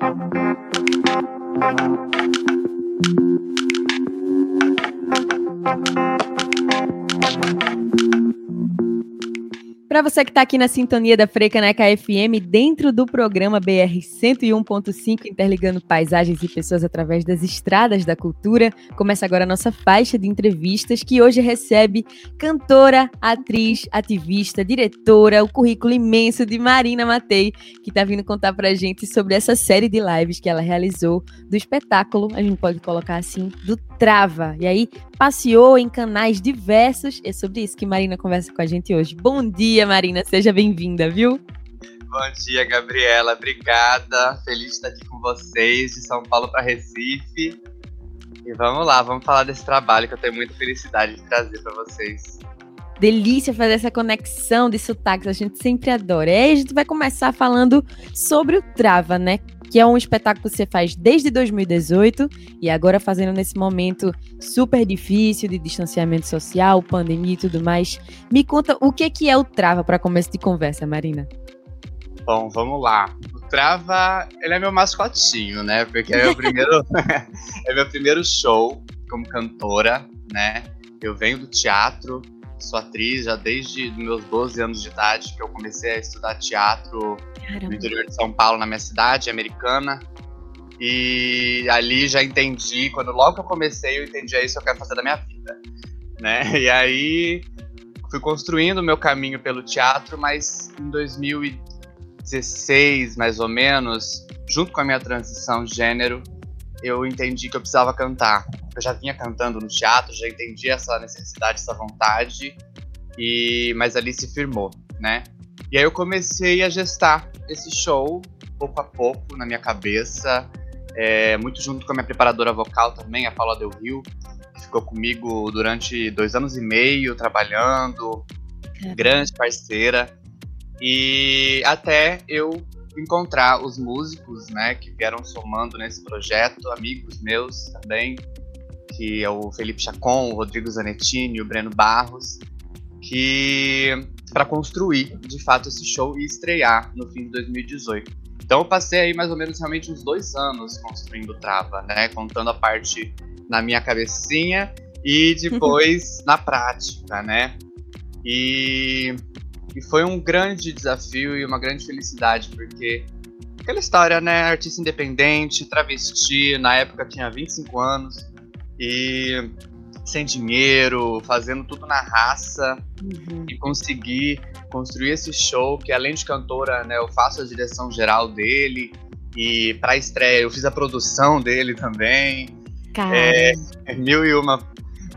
Thank you. Para você que está aqui na sintonia da Frecaneca FM, dentro do programa BR 101.5, interligando paisagens e pessoas através das estradas da cultura, começa agora a nossa faixa de entrevistas, que hoje recebe cantora, atriz, ativista, diretora, o currículo imenso de Marina Matei, que está vindo contar para a gente sobre essa série de lives que ela realizou do espetáculo, a gente pode colocar assim, do Trava. E aí, passeou em canais diversos. É sobre isso que Marina conversa com a gente hoje. Bom dia, Marina. Seja bem-vinda, viu? Bom dia, Gabriela. Obrigada. Feliz de estar aqui com vocês, de São Paulo para Recife. E vamos lá, vamos falar desse trabalho que eu tenho muita felicidade de trazer para vocês. Delícia fazer essa conexão de sotaques, a gente sempre adora. E aí a gente vai começar falando sobre o Trava, né? Que é um espetáculo que você faz desde 2018 e agora fazendo nesse momento super difícil de distanciamento social, pandemia e tudo mais. Me conta o que, que é o Trava para começo de conversa, Marina. Bom, vamos lá. O Trava, ele é meu mascotinho, né? Porque é meu primeiro, é meu primeiro show como cantora, né? Eu venho do teatro, sou atriz já desde meus 12 anos de idade, que eu comecei a estudar teatro Caramba. no interior de São Paulo, na minha cidade, americana. E ali já entendi, quando logo que eu comecei, eu entendi é isso que eu quero fazer da minha vida, né? E aí fui construindo o meu caminho pelo teatro, mas em 2016, mais ou menos, junto com a minha transição de gênero, eu entendi que eu precisava cantar. Eu já vinha cantando no teatro, já entendi essa necessidade, essa vontade, e mas ali se firmou, né? E aí eu comecei a gestar esse show pouco a pouco na minha cabeça, é, muito junto com a minha preparadora vocal também, a Paula Del Rio, que ficou comigo durante dois anos e meio trabalhando, grande parceira, e até eu encontrar os músicos, né, que vieram somando nesse projeto, amigos meus também, que é o Felipe Chacon, o Rodrigo Zanettini, o Breno Barros, que para construir de fato esse show e estrear no fim de 2018. Então eu passei aí mais ou menos realmente uns dois anos construindo Trava, né, contando a parte na minha cabecinha e depois na prática, né. E e foi um grande desafio e uma grande felicidade, porque aquela história, né? Artista independente, travesti, na época tinha 25 anos, e sem dinheiro, fazendo tudo na raça, uhum. e conseguir construir esse show, que além de cantora, né, eu faço a direção geral dele, e para estreia eu fiz a produção dele também. É, mil e uma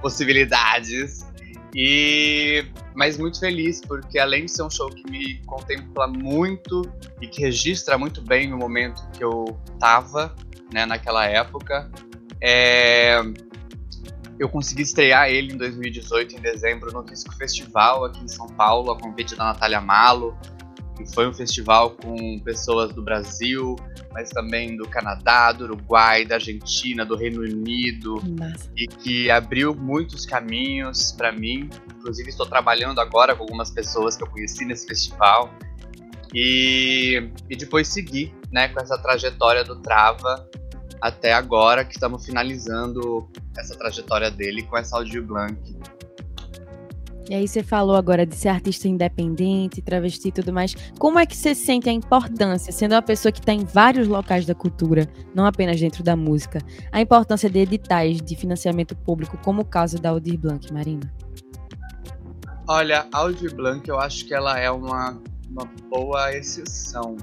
possibilidades. E mas muito feliz porque além de ser um show que me contempla muito e que registra muito bem o momento que eu tava, né, naquela época, é... eu consegui estrear ele em 2018 em dezembro no Disco Festival aqui em São Paulo, a convite da Natália Malo, que foi um festival com pessoas do Brasil, mas também do Canadá, do Uruguai, da Argentina, do Reino Unido, Nossa. e que abriu muitos caminhos para mim. Inclusive, estou trabalhando agora com algumas pessoas que eu conheci nesse festival. E, e depois seguir né, com essa trajetória do Trava até agora, que estamos finalizando essa trajetória dele com essa Audio Blank. E aí você falou agora de ser artista independente, travesti e tudo mais. Como é que você sente a importância, sendo uma pessoa que está em vários locais da cultura, não apenas dentro da música, a importância de editais de financiamento público, como o caso da Aldir Blanc, Marina? Olha, a Aldir Blanc eu acho que ela é uma, uma boa exceção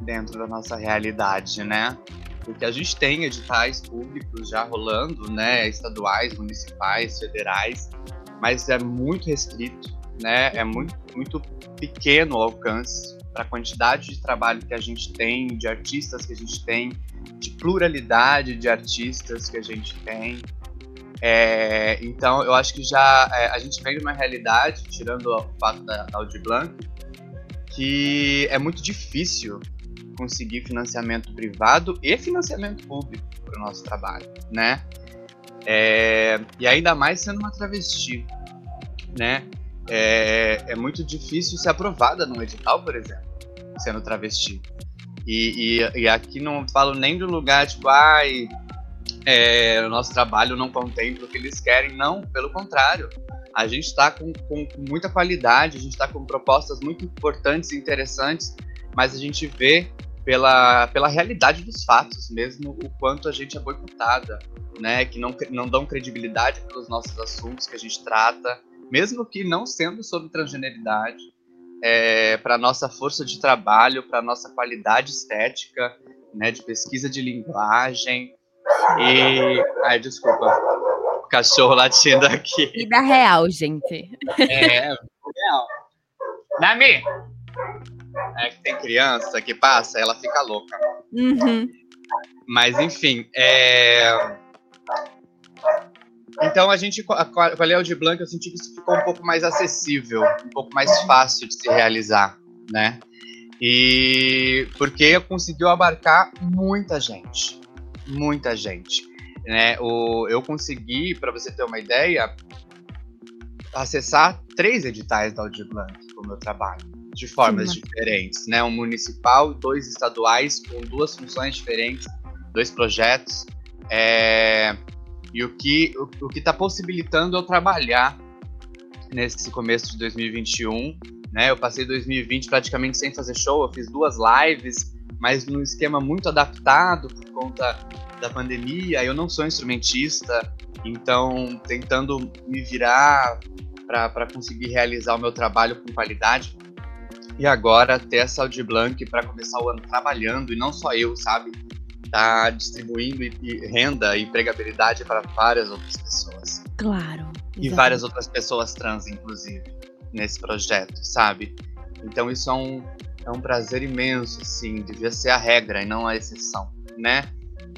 dentro da nossa realidade, né? Porque a gente tem editais públicos já rolando, né? Estaduais, municipais, federais mas é muito restrito, né? É muito, muito pequeno o alcance para a quantidade de trabalho que a gente tem, de artistas que a gente tem, de pluralidade de artistas que a gente tem. É, então, eu acho que já é, a gente vem de uma realidade, tirando o fato da, da Audi Blanc, que é muito difícil conseguir financiamento privado e financiamento público para o nosso trabalho, né? É, e ainda mais sendo uma travesti, né? É, é muito difícil ser aprovada num edital, por exemplo, sendo travesti. E, e, e aqui não falo nem do lugar, tipo, ai, é, o nosso trabalho não contempla o que eles querem. Não, pelo contrário. A gente está com, com, com, muita qualidade, a gente está com propostas muito importantes e interessantes, mas a gente vê pela, pela realidade dos fatos mesmo o quanto a gente é boicotada, né? Que não, não dão credibilidade pelos nossos assuntos que a gente trata, mesmo que não sendo sobre transgeneridade, é, para nossa força de trabalho, para nossa qualidade estética, né? De pesquisa de linguagem, e. Ai, desculpa. O cachorro latindo aqui. E da real, gente. É, real. Nami! É que tem criança que passa, ela fica louca. Uhum. Mas, enfim, é. Então a gente, com a Léo de Blanc, eu senti que isso ficou um pouco mais acessível, um pouco mais fácil de se realizar, né? E porque conseguiu abarcar muita gente muita gente. Né? O, eu consegui, para você ter uma ideia, acessar três editais da Audi Blanc com o meu trabalho, de formas Sim. diferentes. Né? Um municipal, dois estaduais, com duas funções diferentes, dois projetos. É, e o que o, o que está possibilitando eu trabalhar nesse começo de 2021. Né? Eu passei 2020 praticamente sem fazer show, eu fiz duas lives, mas num esquema muito adaptado por conta da pandemia. Eu não sou instrumentista, então tentando me virar para conseguir realizar o meu trabalho com qualidade. E agora ter essa Audi Blanc para começar o ano trabalhando, e não só eu, sabe? Tá distribuindo renda e empregabilidade para várias outras pessoas. Claro. Exatamente. E várias outras pessoas trans, inclusive, nesse projeto, sabe? Então isso é um, é um prazer imenso, assim, devia ser a regra e não a exceção, né?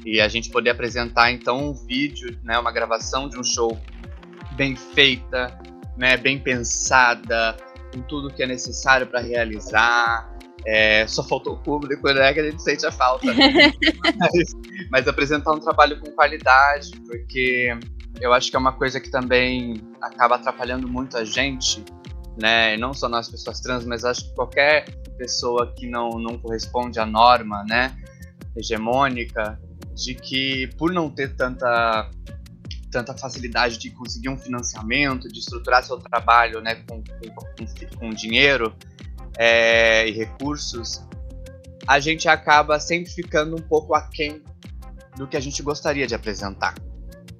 E a gente poder apresentar então um vídeo, né, uma gravação de um show bem feita, né, bem pensada, com tudo que é necessário para realizar. É, só faltou o público, né, que a gente sente a falta. mas, mas apresentar um trabalho com qualidade, porque eu acho que é uma coisa que também acaba atrapalhando muito a gente, né? Não só nós pessoas trans, mas acho que qualquer pessoa que não, não corresponde à norma, né? Hegemônica, de que por não ter tanta tanta facilidade de conseguir um financiamento, de estruturar seu trabalho, né, com, com, com dinheiro é, e recursos, a gente acaba sempre ficando um pouco aquém do que a gente gostaria de apresentar,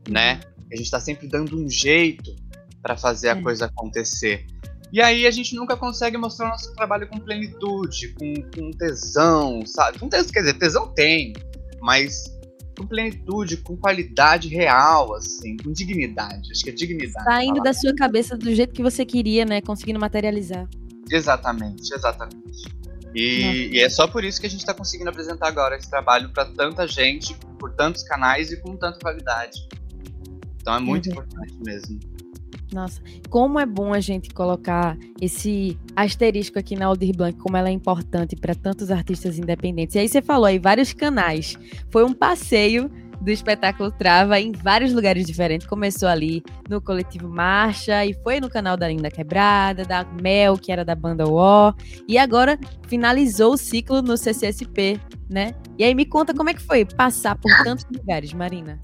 né? A gente está sempre dando um jeito para fazer a é. coisa acontecer. E aí a gente nunca consegue mostrar o nosso trabalho com plenitude, com, com tesão, sabe? Com tesão, quer dizer, tesão tem, mas com plenitude, com qualidade real, assim, com dignidade. Acho que é dignidade. Saindo da sua cabeça do jeito que você queria, né? Conseguindo materializar. Exatamente, exatamente. E, e, é só por isso que a gente está conseguindo apresentar agora esse trabalho para tanta gente, por tantos canais e com tanta qualidade. Então é muito é importante mesmo. Nossa, como é bom a gente colocar esse asterisco aqui na Aldir Blanc, como ela é importante para tantos artistas independentes. E aí você falou aí vários canais. Foi um passeio do espetáculo Trava em vários lugares diferentes. Começou ali no coletivo Marcha e foi no canal da Linda Quebrada, da Mel, que era da banda O, e agora finalizou o ciclo no CCSP, né? E aí me conta como é que foi passar por tantos lugares, Marina.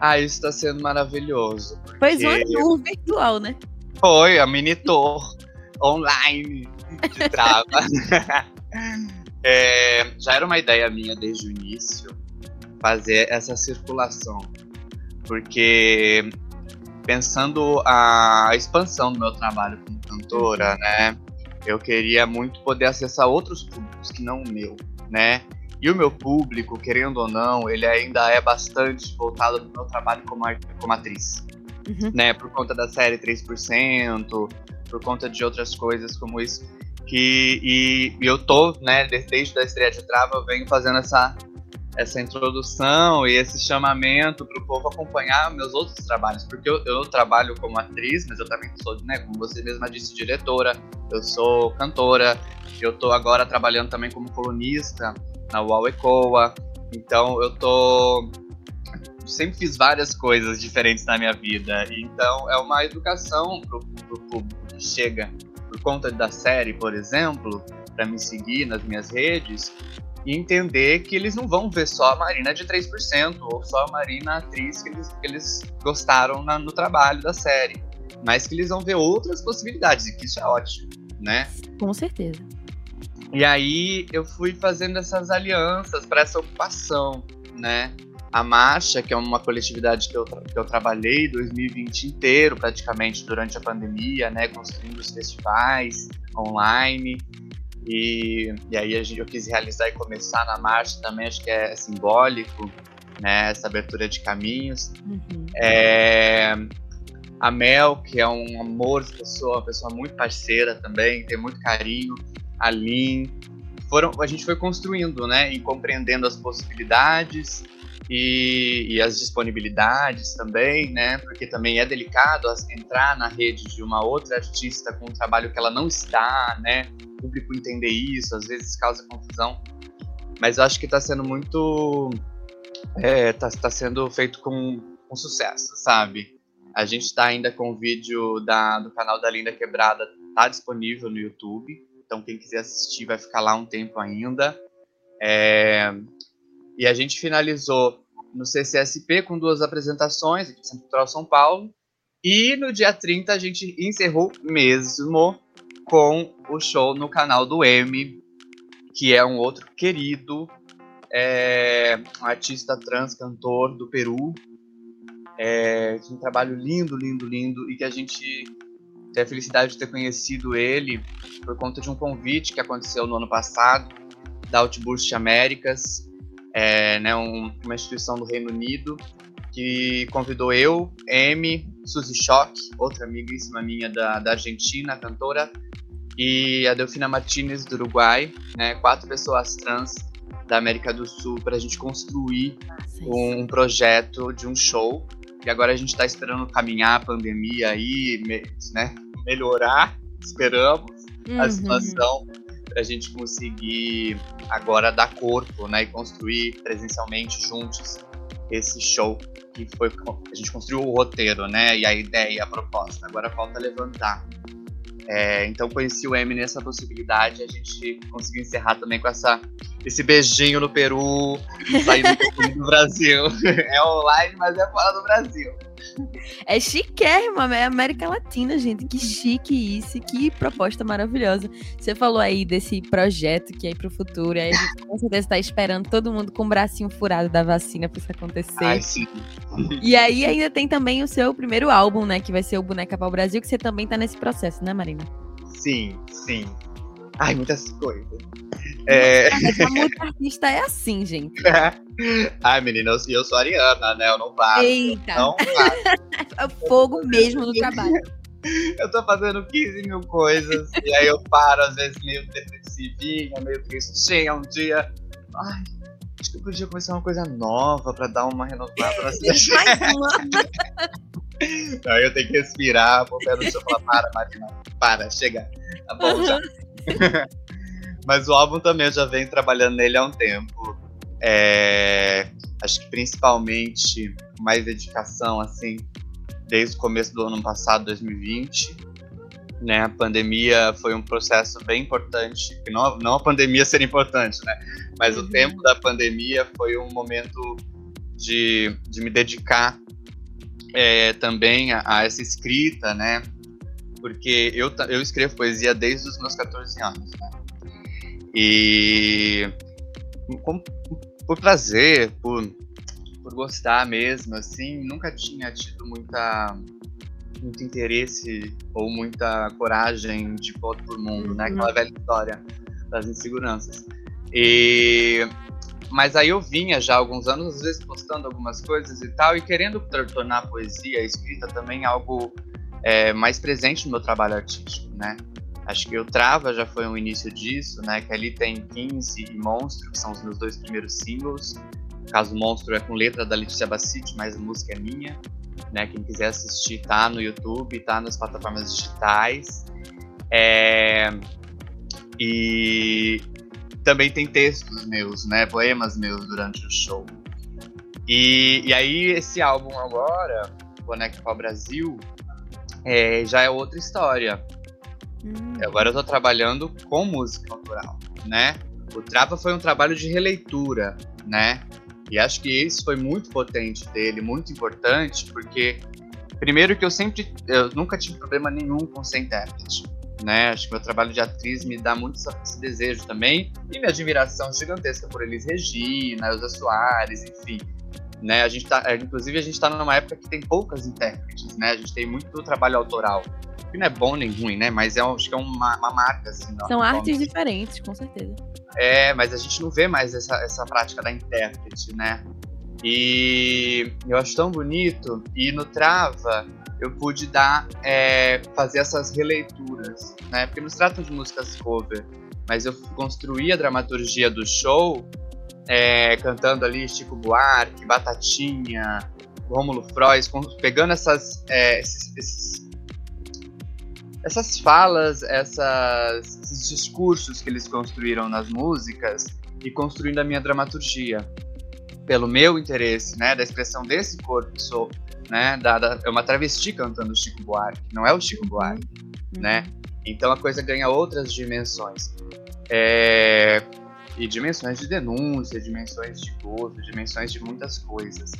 Ah, isso tá sendo maravilhoso. Foi uma tour virtual, né? Foi, a mini tour online de trava. é, já era uma ideia minha desde o início fazer essa circulação. Porque pensando a expansão do meu trabalho como cantora, uhum. né? Eu queria muito poder acessar outros públicos que não o meu, né? E o meu público, querendo ou não, ele ainda é bastante voltado para o meu trabalho como, como atriz. Uhum. Né, por conta da série 3%, por conta de outras coisas como isso. Que, e, e eu tô, né, desde a estreia de Trava, eu venho fazendo essa, essa introdução e esse chamamento para o povo acompanhar meus outros trabalhos, porque eu, eu, trabalho como atriz, mas eu também sou, né, como você mesma disse, diretora, eu sou cantora, eu tô agora trabalhando também como colunista na UAU ECOA. Então eu tô. Sempre fiz várias coisas diferentes na minha vida. Então é uma educação pro, pro público que chega por conta da série, por exemplo, para me seguir nas minhas redes. e entender que eles não vão ver só a Marina de 3% ou só a Marina atriz que eles, que eles gostaram na, no trabalho da série, mas que eles vão ver outras possibilidades e que isso é ótimo, né? Com certeza. E aí eu fui fazendo essas alianças para essa ocupação, né? A Marcha, que é uma coletividade que eu, que eu trabalhei 2020 inteiro, praticamente, durante a pandemia, né? Construindo os festivais online. E, e aí a gente, eu quis realizar e começar na marcha também, acho que é simbólico, né? Essa abertura de caminhos. Uhum. É, a Mel, que é um amor de pessoa, uma pessoa muito parceira também, tem muito carinho a Lean. Foram, a gente foi construindo, né, e compreendendo as possibilidades e, e, as disponibilidades também, né, porque também é delicado entrar na rede de uma outra artista com um trabalho que ela não está, né, o público entender isso, às vezes causa confusão, mas eu acho que está sendo muito, é, tá, tá sendo feito com, com sucesso, sabe? A gente está ainda com o vídeo da, do canal da Linda Quebrada, tá disponível no YouTube. Então, quem quiser assistir vai ficar lá um tempo ainda. É... E a gente finalizou no CCSP com duas apresentações, aqui em Central São Paulo. E no dia 30 a gente encerrou mesmo com o show no canal do M, que é um outro querido é, um artista trans, cantor do Peru. É, um trabalho lindo, lindo, lindo, e que a gente ter a felicidade de ter conhecido ele por conta de um convite que aconteceu no ano passado da Outburst Américas, é, né, um, uma instituição do Reino Unido que convidou eu, Amy, Suzy Schock, outra amiguíssima minha da, da Argentina, cantora, e a Delfina Martinez do Uruguai, né, quatro pessoas trans da América do Sul para a gente construir um, um projeto de um show. E agora a gente está esperando caminhar a pandemia aí, né, melhorar, esperamos, uhum. a situação para a gente conseguir agora dar corpo, né, e construir presencialmente juntos esse show que foi a gente construiu o roteiro, né, e a ideia, a proposta. Agora falta levantar. É, então conheci o M nessa possibilidade, a gente conseguiu encerrar também com essa esse beijinho no Peru, saindo do Brasil. É online, mas é fora do Brasil. É chiquérrimo, é América Latina, gente. Que chique isso, que proposta maravilhosa. Você falou aí desse projeto que é para o futuro, aí a gente com certeza está esperando todo mundo com o bracinho furado da vacina para isso acontecer. Ai, sim. E aí ainda tem também o seu primeiro álbum, né, que vai ser o Boneca para o Brasil, que você também está nesse processo, né, Marina? Sim, sim. Ai, muitas coisas. É... Muito artista é assim, gente. Ai, menina, eu, sou Ariana, né? Eu não paro. Eita! Não é fogo mesmo no trabalho. Eu tô fazendo 15 mil coisas, e aí eu paro, às vezes, meio depressivinha, meio tristinha, um dia. Ai, acho que eu podia começar uma coisa nova pra dar uma renovada na cidade. Aí eu tenho que respirar, o pé no chão e falar, para, Marina, para, chega. Tá bom, já. Mas o álbum também eu já venho trabalhando nele há um tempo. É, acho que principalmente mais dedicação, assim, desde o começo do ano passado, 2020. Né, a pandemia foi um processo bem importante, não, não a pandemia ser importante, né, mas uhum. o tempo da pandemia foi um momento de, de me dedicar é, também a, a, essa escrita, né, porque eu, eu escrevo poesia desde os meus 14 anos, né, e com, por prazer, por, por gostar mesmo, assim, nunca tinha tido muita muito interesse ou muita coragem de pôr por mundo, né? Aquela uhum. velha história das inseguranças. E mas aí eu vinha já há alguns anos, às vezes postando algumas coisas e tal, e querendo tornar a poesia, a escrita também algo é, mais presente no meu trabalho artístico, né? Acho que o Trava já foi um início disso, né? Que ali tem 15 e Monstro, que são os meus dois primeiros singles. No caso, Monstro é com letra da Letícia Bacite, mas a música é minha. Né? Quem quiser assistir tá no YouTube, tá nas plataformas digitais. É... E também tem textos meus, né? Poemas meus durante o show. E, e aí esse álbum agora, Boneco para o Brasil, é, já é outra história Hum. Agora eu tô trabalhando com música autoral, né? O Trava foi um trabalho de releitura, né? E acho que isso foi muito potente dele, muito importante, porque primeiro que eu sempre, eu nunca tive problema nenhum com ser intérprete, né? Acho que meu trabalho de atriz me dá muito esse desejo também e minha admiração gigantesca por Elis Regina, Elza Soares, enfim. Né, a gente tá, é, inclusive a gente está numa época que tem poucas intérpretes, né? A gente tem muito trabalho autoral. Que não é bom nem ruim, né? Mas é, acho que é uma, uma marca, assim. São artes diferentes, com certeza. É, mas a gente não vê mais essa, essa prática da intérprete, né? E eu acho tão bonito. E no Trava eu pude dar, é, fazer essas releituras, né? Porque não se trata de músicas cover, mas eu construí a dramaturgia do show é, cantando ali Chico Buarque, Batatinha, Rômulo Frois, pegando essas, é, esses, esses, essas falas, essas, esses discursos que eles construíram nas músicas e construindo a minha dramaturgia pelo meu interesse, né, da expressão desse corpo que sou, né, da, da, é uma travesti cantando Chico Buarque, não é o Chico Buarque, uhum. né? Então a coisa ganha outras dimensões. É, e dimensões de denúncia, dimensões de gozo, dimensões de muitas coisas.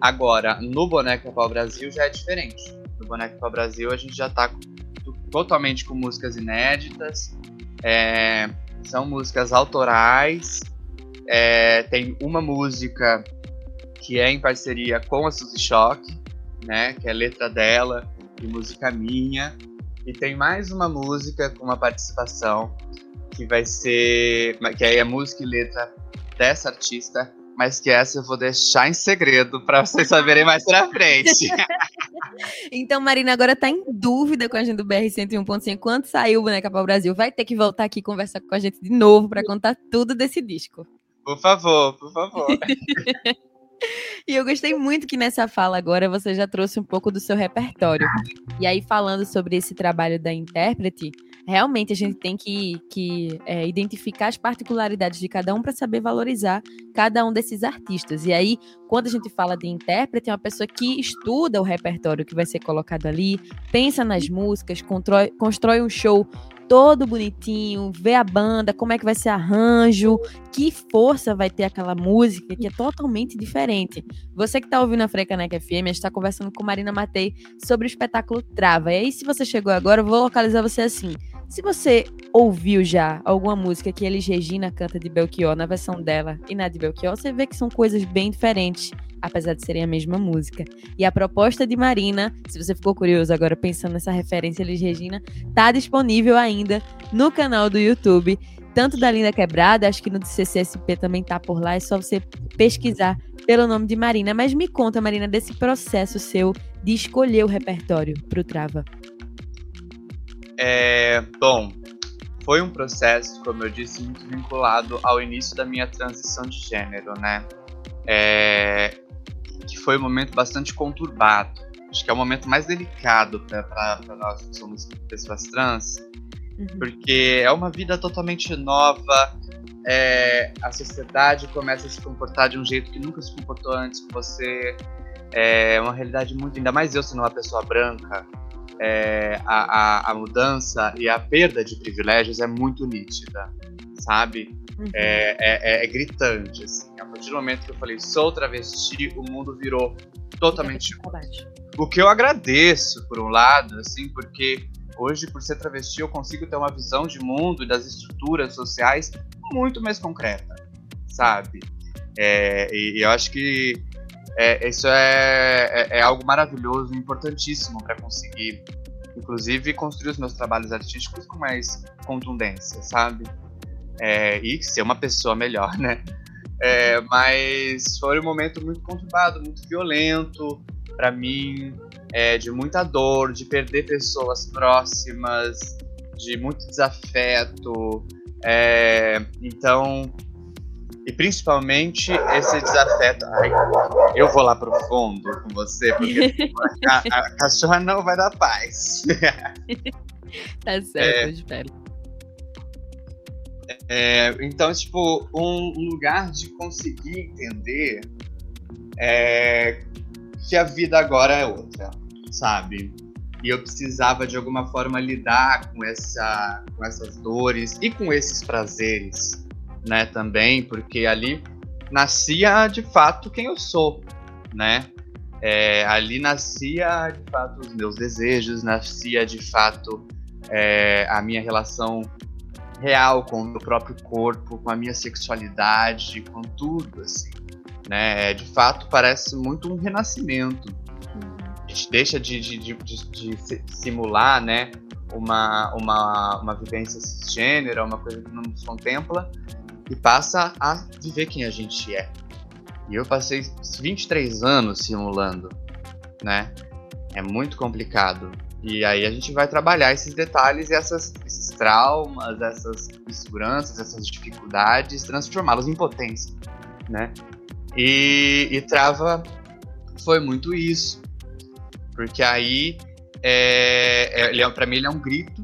Agora, no Boneco Pau Brasil já é diferente. No Boneco Pau Brasil a gente já está totalmente com músicas inéditas, é, são músicas autorais, é, tem uma música que é em parceria com a Suzy Shock, né? Que é letra dela e música minha. E tem mais uma música com uma participação que vai ser. que aí é música e letra dessa artista, mas que essa eu vou deixar em segredo para vocês saberem mais pra frente. então, Marina agora tá em dúvida com a gente do BR 101.5. Quando saiu o Boneca para o Brasil, vai ter que voltar aqui conversar com a gente de novo para contar tudo desse disco. Por favor, por favor. E eu gostei muito que nessa fala agora você já trouxe um pouco do seu repertório. E aí, falando sobre esse trabalho da intérprete, realmente a gente tem que, que é, identificar as particularidades de cada um para saber valorizar cada um desses artistas. E aí, quando a gente fala de intérprete, é uma pessoa que estuda o repertório que vai ser colocado ali, pensa nas músicas, constrói, constrói um show todo bonitinho, vê a banda, como é que vai ser arranjo, que força vai ter aquela música que é totalmente diferente. Você que está ouvindo a Frecaneca FM, está conversando com Marina Matei sobre o espetáculo Trava. E aí, se você chegou agora, eu vou localizar você assim. Se você ouviu já alguma música que Elis Regina canta de Belchior na versão dela e na de Belchior, você vê que são coisas bem diferentes apesar de serem a mesma música. E a proposta de Marina, se você ficou curioso agora pensando nessa referência Elis Regina, tá disponível ainda no canal do YouTube, tanto da Linda Quebrada, acho que no CCSP também tá por lá, é só você pesquisar pelo nome de Marina. Mas me conta, Marina, desse processo seu de escolher o repertório pro Trava. É, bom, foi um processo, como eu disse, muito vinculado ao início da minha transição de gênero, né? É, que foi um momento bastante conturbado. Acho que é o momento mais delicado para nós que somos pessoas trans, uhum. porque é uma vida totalmente nova. É, a sociedade começa a se comportar de um jeito que nunca se comportou antes com você. É uma realidade muito, ainda mais eu sendo uma pessoa branca, é, a, a, a, mudança e a perda de privilégios é muito nítida, sabe? Uhum. É, é, é, é, gritante, assim. A partir do momento que eu falei, sou travesti, o mundo virou totalmente. O que eu agradeço, por um lado, assim, porque hoje, por ser travesti, eu consigo ter uma visão de mundo e das estruturas sociais muito mais concreta, sabe? É, e, e, eu acho que é, isso é, é, é, algo maravilhoso, importantíssimo para conseguir, inclusive, construir os meus trabalhos artísticos com mais contundência, sabe? é, e ser uma pessoa melhor, né? É, mas foi um momento muito conturbado, muito violento para mim, é, de muita dor, de perder pessoas próximas, de muito desafeto. É, então, e principalmente esse desafeto. Ai, eu vou lá pro fundo com você, porque a, a, cachorra não vai dar paz. tá certo, é. É, então, tipo, um, um, lugar de conseguir entender é, que a vida agora é outra, sabe? E eu precisava de alguma forma lidar com, essa, com essas dores e com esses prazeres, né, também, porque ali nascia de fato quem eu sou, né? É, ali nascia de fato os meus desejos, nascia de fato é, a minha relação real com o meu próprio corpo, com a minha sexualidade, com tudo, assim. Né? É, de fato, parece muito um renascimento. A gente deixa de, de, de, de simular, né? Uma, uma, uma vivência cisgênera, uma coisa que não nos contempla, e passa a viver quem a gente é. E eu passei 23 anos simulando, né? É muito complicado. E aí a gente vai trabalhar esses detalhes e essas, esses traumas, essas inseguranças, essas dificuldades, transformá-los em potência, né? E, e Trava foi muito isso, porque aí é, é, é, para mim ele é um grito,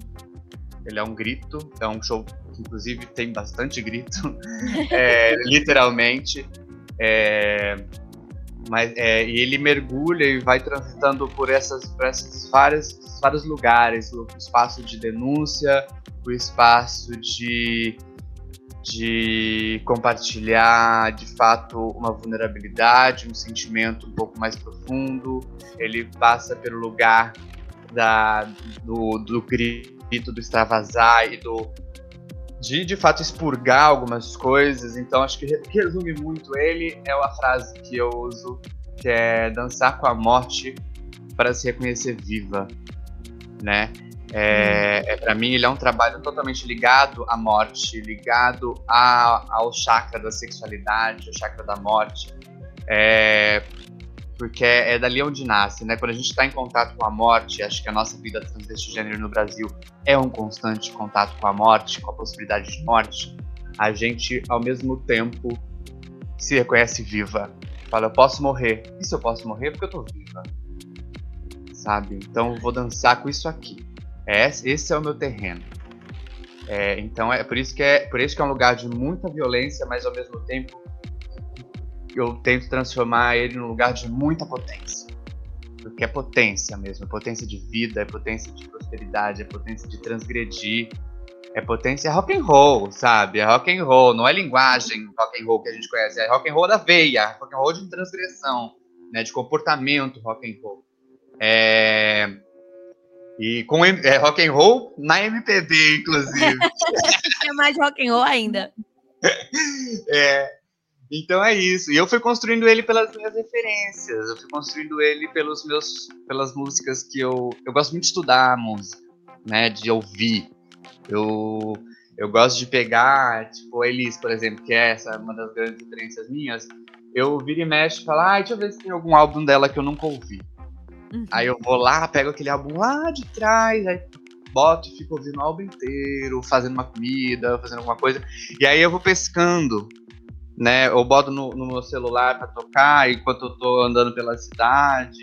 ele é um grito, é um show inclusive tem bastante grito, é, literalmente. É, mas é, e ele mergulha e vai transitando por essas, por essas várias, vários lugares, o espaço de denúncia, o espaço de, de compartilhar de fato uma vulnerabilidade, um sentimento um pouco mais profundo. Ele passa pelo lugar da, do, do grito, do extravasar e do de de fato expurgar algumas coisas. Então acho que que resume muito ele é uma frase que eu uso que é dançar com a morte para se reconhecer viva, né? É, é para mim ele é um trabalho totalmente ligado à morte, ligado a, ao chakra da sexualidade, ao chakra da morte. É, porque é, é dali onde nasce, né? Quando a gente está em contato com a morte, acho que a nossa vida transgênero no Brasil é um constante contato com a morte, com a possibilidade de morte. A gente, ao mesmo tempo, se reconhece viva. Fala, eu posso morrer. E se eu posso morrer? Porque eu tô viva. Sabe? Então vou dançar com isso aqui. É, esse é o meu terreno. É, então é por isso que é por isso que é um lugar de muita violência, mas ao mesmo tempo eu tento transformar ele num lugar de muita potência. Porque é potência mesmo, é potência de vida, é potência de prosperidade, é potência de transgredir, é potência é rock and roll, sabe? É rock and roll, não é linguagem rock and roll que a gente conhece, é rock and roll da veia, rock and roll de transgressão, né, de comportamento rock and roll. É... E com é, rock and roll na MPB, inclusive. é mais rock and roll ainda. É, então é isso. E eu fui construindo ele pelas minhas referências. Eu fui construindo ele pelos meus, pelas músicas que eu, eu gosto muito de estudar a música, né? De ouvir. Eu, eu gosto de pegar, tipo, a Elis, por exemplo, que é essa uma das grandes referências minhas. Eu viro e mexo e falo, ah, deixa eu ver se tem algum álbum dela que eu nunca ouvi. Uhum. Aí eu vou lá, pego aquele álbum lá de trás, aí boto e fico ouvindo o álbum inteiro, fazendo uma comida, fazendo alguma coisa. E aí eu vou pescando né? Eu boto no, no meu celular para tocar enquanto eu tô andando pela cidade.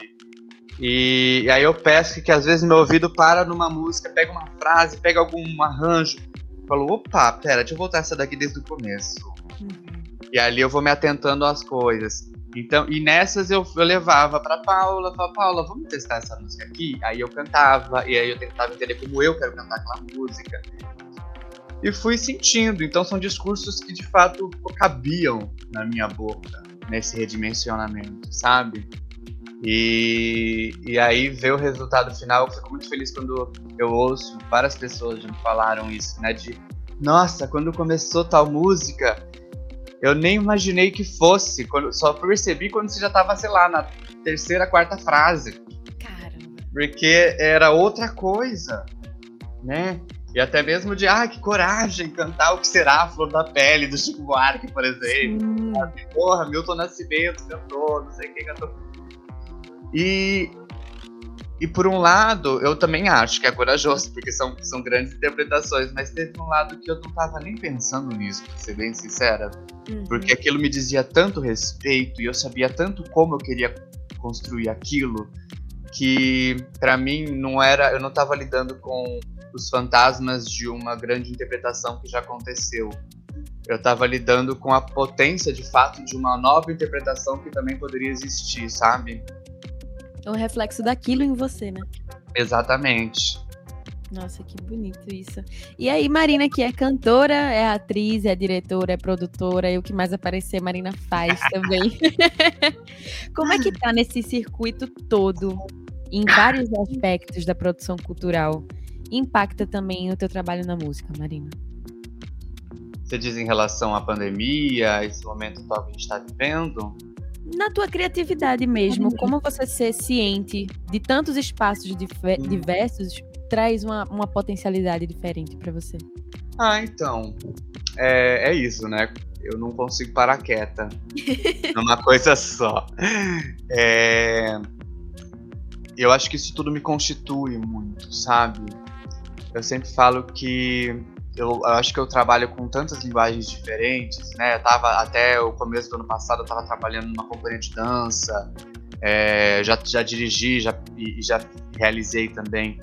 E, e, aí eu peço que às vezes meu ouvido para numa música, pega uma frase, pega algum arranjo, falo, opa, pera, deixa eu voltar essa daqui desde o começo. Uhum. E ali eu vou me atentando às coisas. Então, e nessas eu, eu levava para Paula, falava, Paula, vamos testar essa música aqui? Aí eu cantava, e aí eu tentava entender como eu quero cantar aquela música e fui sentindo. Então são discursos que de fato cabiam na minha boca nesse redimensionamento, sabe? E, e aí ver o resultado final, eu fico muito feliz quando eu ouço várias pessoas já me falaram isso, né? De nossa, quando começou tal música, eu nem imaginei que fosse, quando, só percebi quando você já tava, sei lá, na terceira, quarta frase. Caramba. Porque era outra coisa, né? E até mesmo de, ah, que coragem cantar o que será a flor da pele do Chico Buarque, por exemplo. Porra, Milton Nascimento cantou, não sei quem cantou. E, e por um lado, eu também acho que é corajoso, porque são, são grandes interpretações, mas teve um lado que eu não tava nem pensando nisso, pra ser bem sincera. Uhum. Porque aquilo me dizia tanto respeito e eu sabia tanto como eu queria construir aquilo, que para mim não era, eu não tava lidando com os fantasmas de uma grande interpretação que já aconteceu. Eu estava lidando com a potência de fato de uma nova interpretação que também poderia existir, sabe? É um reflexo daquilo em você, né? Exatamente. Nossa, que bonito isso. E aí, Marina, que é cantora, é atriz, é diretora, é produtora, e o que mais aparecer, Marina faz também. Como é que tá nesse circuito todo, em vários aspectos da produção cultural? Impacta também o teu trabalho na música, Marina? Você diz em relação à pandemia, esse momento atual que a gente está vivendo? Na tua criatividade mesmo, como você ser ciente de tantos espaços diversos traz uma, uma potencialidade diferente para você? Ah, então. É, é isso, né? Eu não consigo parar quieta numa coisa só. É, eu acho que isso tudo me constitui muito, sabe? Eu sempre falo que eu, eu, acho que eu trabalho com tantas linguagens diferentes, né? Eu tava até o começo do ano passado, eu tava trabalhando numa companhia de dança, é, já, já dirigi já, e já realizei também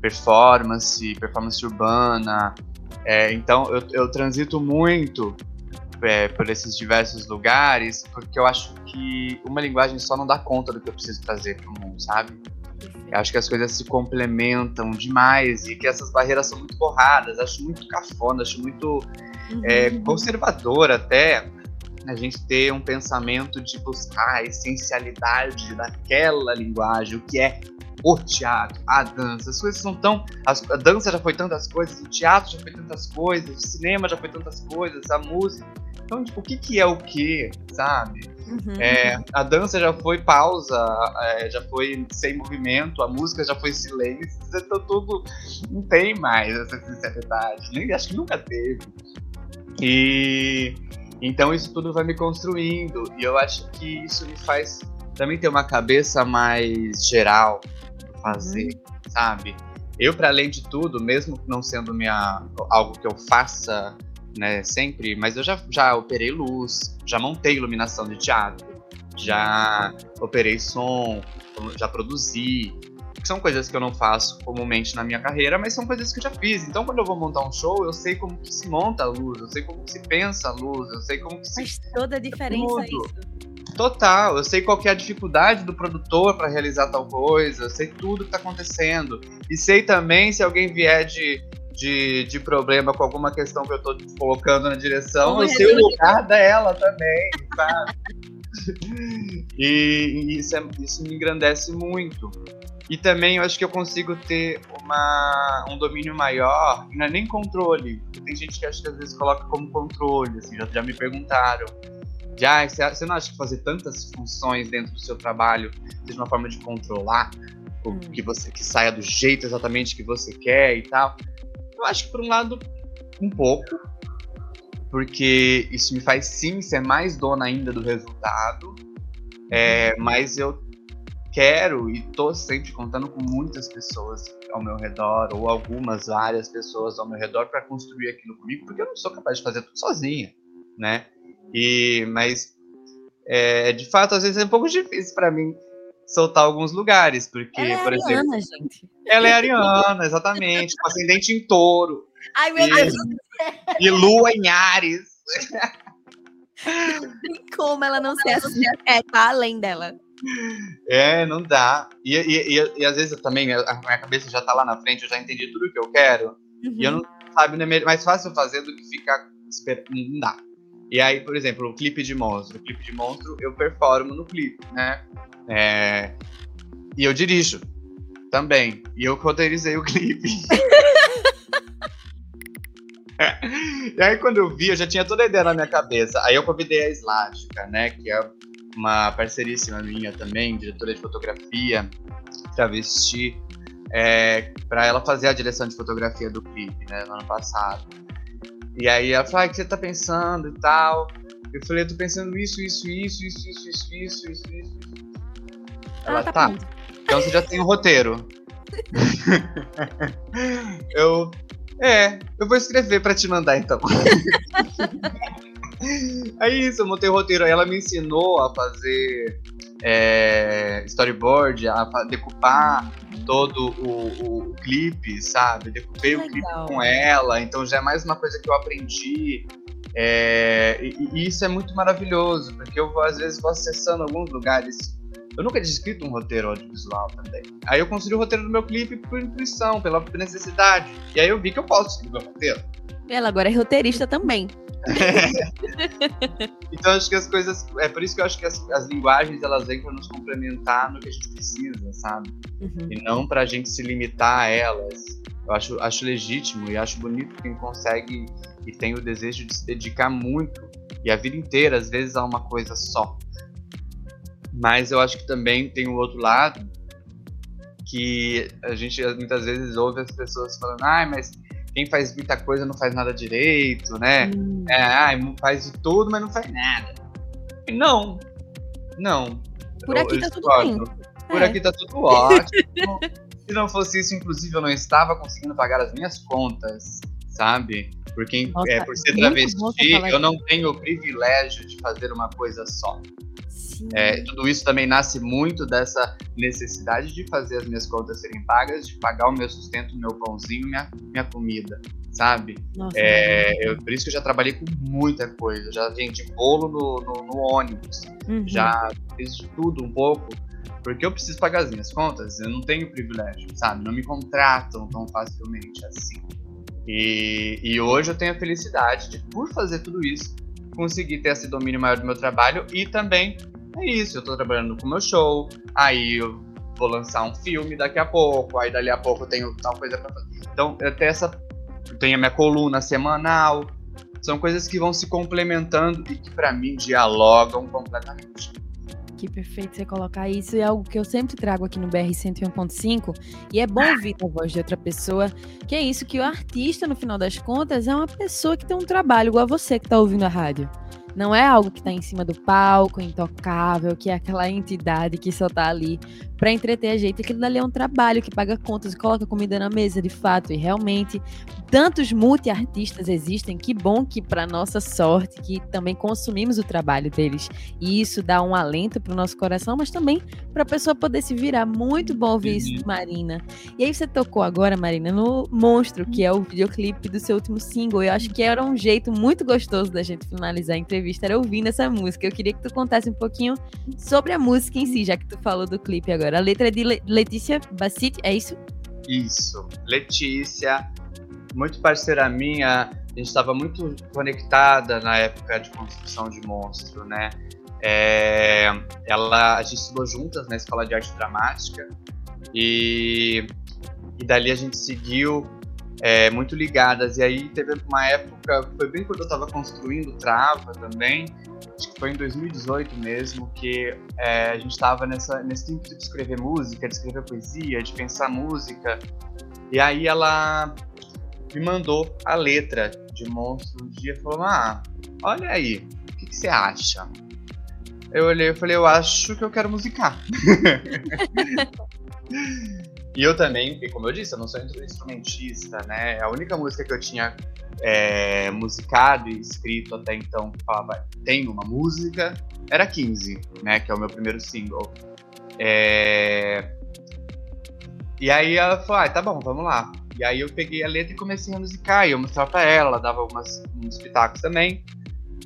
performance, performance urbana. É, então eu, eu transito muito é, por esses diversos lugares, porque eu acho que uma linguagem só não dá conta do que eu preciso trazer para o mundo, sabe? Eu acho que as coisas se complementam demais e que essas barreiras são muito borradas. Acho muito cafona, acho muito é, uhum. conservador até a gente ter um pensamento de buscar a essencialidade daquela linguagem, o que é o teatro, a dança. As coisas são tão. a dança já foi tantas coisas, o teatro já foi tantas coisas, o cinema já foi tantas coisas, a música. Então, tipo, o que, que é o que, sabe? Uhum. É, a dança já foi pausa, é, já foi sem movimento, a música já foi silêncio, então tudo não tem mais essa sinceridade, nem acho que nunca teve. E então isso tudo vai me construindo e eu acho que isso me faz também ter uma cabeça mais geral para fazer, uhum. sabe? Eu para além de tudo, mesmo não sendo minha algo que eu faça né, sempre, mas eu já, já operei luz, já montei iluminação de teatro, já operei som, já produzi. São coisas que eu não faço comumente na minha carreira, mas são coisas que eu já fiz. Então, quando eu vou montar um show, eu sei como que se monta a luz, eu sei como que se pensa a luz, eu sei como que Faz se... toda a diferença Tudo. isso. Total, eu sei qual é a dificuldade do produtor para realizar tal coisa, eu sei tudo que está acontecendo. E sei também se alguém vier de de, de problema com alguma questão que eu tô colocando na direção, Como eu sei o lugar dela também, sabe? e, e isso, é, isso me engrandece muito. E também eu acho que eu consigo ter uma, um domínio maior, não é nem controle. Tem gente que acha que às vezes coloca como controle, assim, já, já me perguntaram. Já, você não acha que fazer tantas funções dentro do seu trabalho seja uma forma de controlar hum. que você que saia do jeito exatamente que você quer e tal? Eu acho que por um lado, um pouco, porque isso me faz sim ser mais dona ainda do resultado, é, mas eu quero e tô sempre contando com muitas pessoas ao meu redor, ou algumas, várias pessoas ao meu redor para construir aquilo comigo, porque eu não sou capaz de fazer tudo sozinha, né? E, mas, é, de fato, às vezes é um pouco difícil para mim soltar alguns lugares, porque, ela é por ariana, exemplo. Gente. Ela é ariana, exatamente, com ascendente em touro. Ai, meu e, Deus! E lua em Ares. Como ela não se assusta, é, tá além dela. É, não dá. E, e, e, e, às vezes também a minha cabeça já tá lá na frente, eu já entendi tudo o que eu quero. Uhum. E eu não sabe, é mais fácil fazer do que ficar esperando. Não dá. E aí, por exemplo, o clipe de monstro. O clipe de monstro eu performo no clipe, né? É... E eu dirijo também. E eu roteirizei o clipe. e aí, quando eu vi, eu já tinha toda a ideia na minha cabeça. Aí eu convidei a Slática, né? Que é uma parceiríssima minha também, diretora de fotografia, travesti, é, para ela fazer a direção de fotografia do clipe, né? No ano passado. E aí ela falou, ah, o que você tá pensando e tal? Eu falei, eu tô pensando isso, isso, isso, isso, isso, isso, isso, isso, isso. Ela, ah, tá. tá. Então você já tem o um roteiro. eu. É, eu vou escrever pra te mandar então. é isso, eu montei o roteiro. Aí ela me ensinou a fazer é, storyboard, a decupar todo o, o, clipe, sabe? Decupei o clipe com ela, então já é mais uma coisa que eu aprendi. É, e, e, isso é muito maravilhoso, porque eu às vezes vou acessando alguns lugares Eu nunca tinha escrito um roteiro audiovisual também. Aí eu construí o roteiro do meu clipe por intuição, pela necessidade. E aí eu vi que eu posso escrever um roteiro. Ela agora é roteirista também. então acho que as coisas. É por isso que eu acho que as, as linguagens elas vêm para nos complementar no que a gente precisa, sabe? Uhum. E não para a gente se limitar a elas. Eu acho, acho legítimo e acho bonito quem consegue e tem o desejo de se dedicar muito e a vida inteira, às vezes, a uma coisa só. Mas eu acho que também tem o outro lado que a gente muitas vezes ouve as pessoas falando, ah, mas quem faz muita coisa não faz nada direito, né? Hum. É, faz de tudo, mas não faz nada. Não, não. Por aqui eu, tá tudo bem. Por é. aqui tá tudo ótimo. Se não fosse isso, inclusive, eu não estava conseguindo pagar as minhas contas, sabe? Porque Nossa, é, por ser travesti, eu não tenho o privilégio de fazer uma coisa só. É, tudo isso também nasce muito dessa necessidade de fazer as minhas contas serem pagas, de pagar o meu sustento, meu pãozinho, minha, minha comida, sabe? Nossa, é, eu, por isso que eu já trabalhei com muita coisa. Já vendi bolo no, no, no ônibus, uhum. já fiz tudo um pouco, porque eu preciso pagar as minhas contas. Eu não tenho privilégio, sabe? Não me contratam tão facilmente assim. E, e hoje eu tenho a felicidade de, por fazer tudo isso, conseguir ter esse domínio maior do meu trabalho e também é isso, eu tô trabalhando com o meu show, aí eu vou lançar um filme daqui a pouco, aí dali a pouco eu tenho tal coisa pra fazer. Então, eu tenho essa. Eu tenho a minha coluna semanal. São coisas que vão se complementando e que para mim dialogam completamente. Que perfeito você colocar isso. É algo que eu sempre trago aqui no BR 101.5. E é bom ouvir a voz de outra pessoa. Que é isso, que o artista, no final das contas, é uma pessoa que tem um trabalho, igual você que está ouvindo a rádio. Não é algo que está em cima do palco, intocável, que é aquela entidade que só está ali para entreter a gente. Aquilo dali é um trabalho que paga contas e coloca comida na mesa, de fato. E realmente, tantos multi-artistas existem. Que bom que, para nossa sorte, que também consumimos o trabalho deles. E isso dá um alento para o nosso coração, mas também para a pessoa poder se virar. Muito bom ouvir isso, uhum. Marina. E aí você tocou agora, Marina, no Monstro, que é o videoclipe do seu último single. Eu acho que era um jeito muito gostoso da gente finalizar a entrevista entrevista era ouvindo essa música. Eu queria que tu contasse um pouquinho sobre a música em si, já que tu falou do clipe agora. A letra é de Le Letícia Bassit, é isso? Isso. Letícia, muito parceira minha, a gente estava muito conectada na época de construção de monstro, né? É, ela, a gente estudou juntas na escola de arte dramática e, e dali a gente seguiu é, muito ligadas. E aí teve uma época, foi bem quando eu estava construindo Trava também, acho que foi em 2018 mesmo, que é, a gente estava nesse tempo de escrever música, de escrever poesia, de pensar música. E aí ela me mandou a letra de Monstro um dia e falou: Ah, olha aí, o que, que você acha? Eu olhei e falei: Eu acho que eu quero musicar. E eu também, como eu disse, eu não sou instrumentista, né? A única música que eu tinha é, musicado e escrito até então, que falava, tem uma música, era 15, né? Que é o meu primeiro single. É... E aí ela falou, ah, tá bom, vamos lá. E aí eu peguei a letra e comecei a musicar, e eu mostrava pra ela, ela dava algumas, uns pitacos também.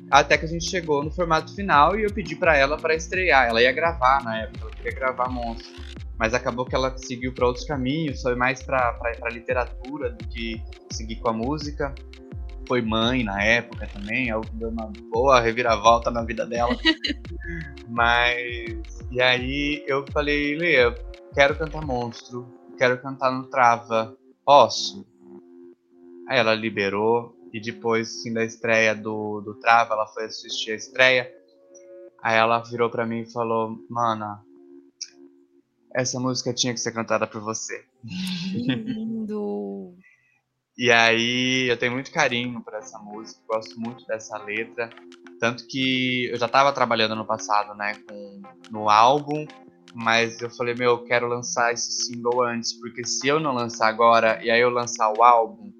Até que a gente chegou no formato final e eu pedi para ela para estrear. Ela ia gravar na época, ela queria gravar Monstro mas acabou que ela seguiu para outros caminhos, foi mais para literatura do que seguir com a música. Foi mãe na época também, algo que deu uma boa reviravolta na vida dela. mas. E aí eu falei, Lê, quero cantar Monstro, quero cantar no Trava, posso? Aí ela liberou, e depois assim, da estreia do, do Trava, ela foi assistir a estreia. Aí ela virou para mim e falou: Mana, essa música tinha que ser cantada por você. Lindo! e aí eu tenho muito carinho por essa música, gosto muito dessa letra, tanto que eu já estava trabalhando no passado, né, com, no álbum, mas eu falei, meu, eu quero lançar esse single antes, porque se eu não lançar agora e aí eu lançar o álbum,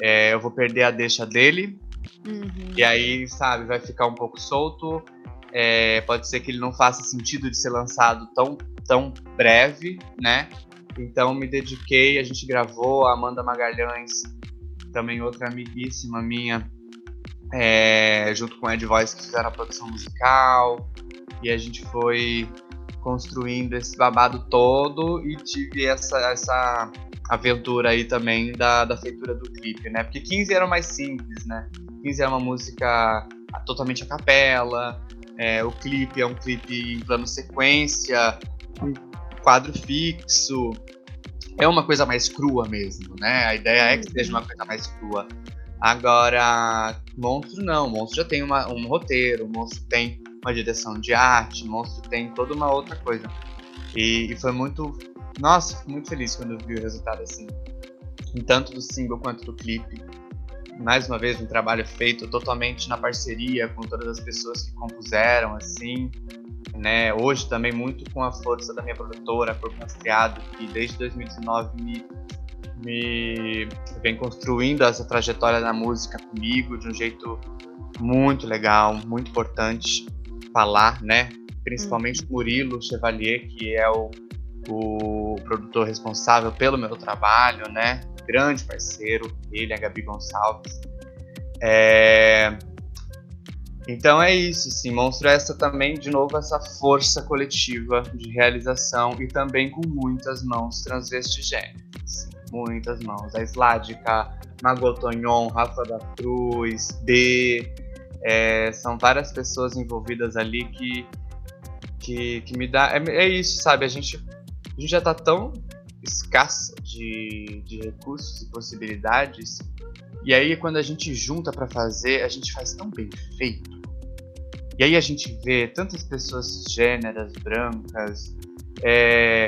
é, eu vou perder a deixa dele, uhum. e aí, sabe, vai ficar um pouco solto, é, pode ser que ele não faça sentido de ser lançado tão tão breve, né? Então me dediquei, a gente gravou, a Amanda Magalhães, também outra amiguíssima minha, é, junto com a Ed Voice, que fizeram a produção musical, e a gente foi construindo esse babado todo e tive essa, essa aventura aí também da, da feitura do clipe, né? Porque 15 era mais simples, né? 15 é uma música totalmente a capela, é, o clipe é um clipe em plano sequência, um quadro fixo, é uma coisa mais crua mesmo, né? A ideia é que seja uma coisa mais crua. Agora, Monstro não, Monstro já tem uma, um roteiro, Monstro tem uma direção de arte, Monstro tem toda uma outra coisa. E, e foi muito. Nossa, muito feliz quando eu vi o resultado assim. Tanto do single quanto do clipe. Mais uma vez, um trabalho feito totalmente na parceria com todas as pessoas que compuseram, assim né? Hoje também muito com a força da minha produtora, Corpo Rastreado, que desde 2019 me, me vem construindo essa trajetória na música comigo de um jeito muito legal, muito importante falar, né? Principalmente uhum. Murilo Chevalier, que é o, o produtor responsável pelo meu trabalho, né? Grande parceiro, ele, a Gabi Gonçalves. É, então é isso, sim, mostra essa também, de novo, essa força coletiva de realização e também com muitas mãos transvestigênicas. Muitas mãos. A Sládica, Magotonhon, Rafa da Cruz, B, é, são várias pessoas envolvidas ali que, que, que me dá. É, é, isso, sabe? A gente, a gente já tá tão escassa de, de recursos e possibilidades. E aí, quando a gente junta para fazer, a gente faz tão bem feito e aí a gente vê tantas pessoas gêneras, brancas, é,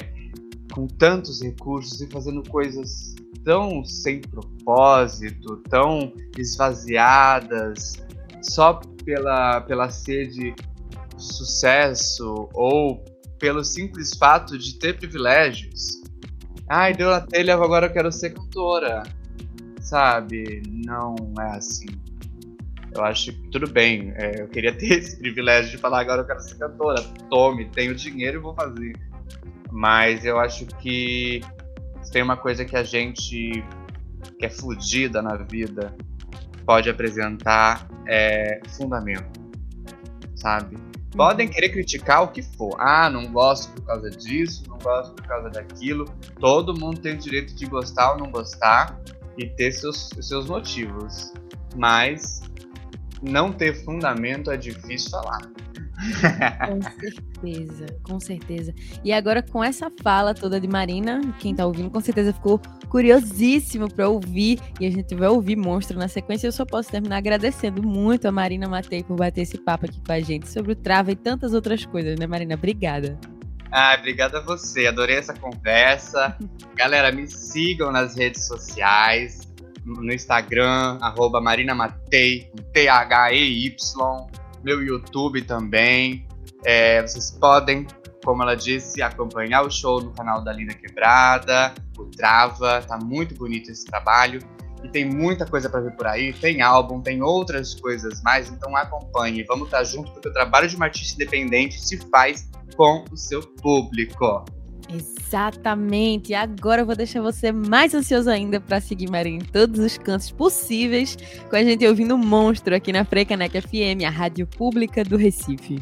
com tantos recursos e fazendo coisas tão sem propósito, tão esvaziadas, só pela, pela sede de sucesso ou pelo simples fato de ter privilégios. Ai, deu na telha, agora eu quero ser cantora. Sabe? Não é assim. Eu acho que tudo bem. É, eu queria ter esse privilégio de falar agora eu quero ser cantora. Tome, tenho dinheiro e vou fazer. Mas eu acho que tem uma coisa que a gente que é fodida na vida pode apresentar é fundamento, sabe? Podem uhum. querer criticar o que for. Ah, não gosto por causa disso, não gosto por causa daquilo. Todo mundo tem o direito de gostar ou não gostar e ter seus, seus motivos. Mas não ter fundamento é difícil falar. Com certeza, com certeza. E agora com essa fala toda de Marina, quem tá ouvindo com certeza ficou curiosíssimo para ouvir e a gente vai ouvir Monstro na sequência. Eu só posso terminar agradecendo muito a Marina Matei por bater esse papo aqui com a gente sobre o Trava e tantas outras coisas, né, Marina? Obrigada. Ah, obrigada a você. Adorei essa conversa. Galera, me sigam nas redes sociais no Instagram, arroba marinamatei, T-H-E-Y, meu YouTube também. É, vocês podem, como ela disse, acompanhar o show no canal da Linda Quebrada, o Trava, tá muito bonito esse trabalho. E tem muita coisa para ver por aí, tem álbum, tem outras coisas mais, então acompanhe. Vamos estar junto, porque o trabalho de uma artista independente se faz com o seu público. Exatamente. E agora eu vou deixar você mais ansioso ainda para seguir Maria em todos os cantos possíveis, com a gente ouvindo Monstro aqui na Frecanec FM, a rádio pública do Recife.